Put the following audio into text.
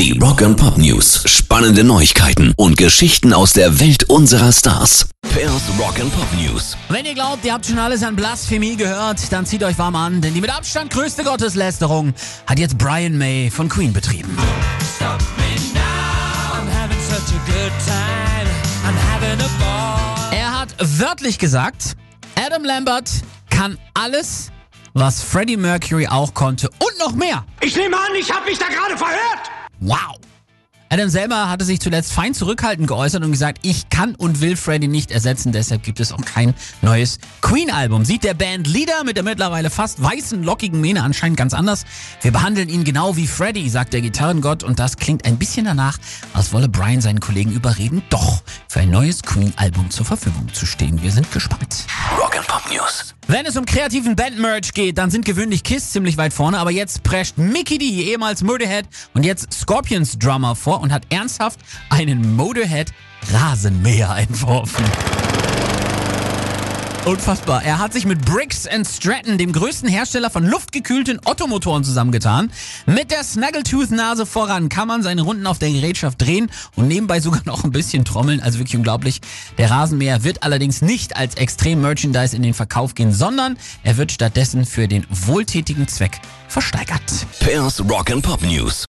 Die Rock and Pop News. Spannende Neuigkeiten und Geschichten aus der Welt unserer Stars. Pairs Rock and Pop News. Wenn ihr glaubt, ihr habt schon alles an Blasphemie gehört, dann zieht euch warm an, denn die mit Abstand größte Gotteslästerung hat jetzt Brian May von Queen betrieben. Stop me now. I'm having such a good time. I'm having a ball. Er hat wörtlich gesagt, Adam Lambert kann alles, was Freddie Mercury auch konnte und noch mehr. Ich nehme an, ich habe mich da gerade verhört. Wow. Adam selber hatte sich zuletzt fein zurückhaltend geäußert und gesagt, ich kann und will Freddie nicht ersetzen, deshalb gibt es auch kein neues Queen-Album. Sieht der Bandleader mit der mittlerweile fast weißen, lockigen Mähne anscheinend ganz anders. Wir behandeln ihn genau wie Freddie, sagt der Gitarrengott und das klingt ein bisschen danach, als wolle Brian seinen Kollegen überreden, doch für ein neues Queen-Album zur Verfügung zu stehen. Wir sind gespannt. Rock and Pop News. Wenn es um kreativen Bandmerch geht, dann sind gewöhnlich Kiss ziemlich weit vorne, aber jetzt prescht Mickey D, ehemals Motorhead und jetzt Scorpions Drummer vor und hat ernsthaft einen Motorhead Rasenmäher entworfen. Unfassbar. Er hat sich mit Briggs Stratton, dem größten Hersteller von luftgekühlten Ottomotoren, zusammengetan. Mit der Snaggletooth-Nase voran kann man seine Runden auf der Gerätschaft drehen und nebenbei sogar noch ein bisschen trommeln. Also wirklich unglaublich. Der Rasenmäher wird allerdings nicht als Extrem-Merchandise in den Verkauf gehen, sondern er wird stattdessen für den wohltätigen Zweck versteigert. Pairs Rock and Pop News.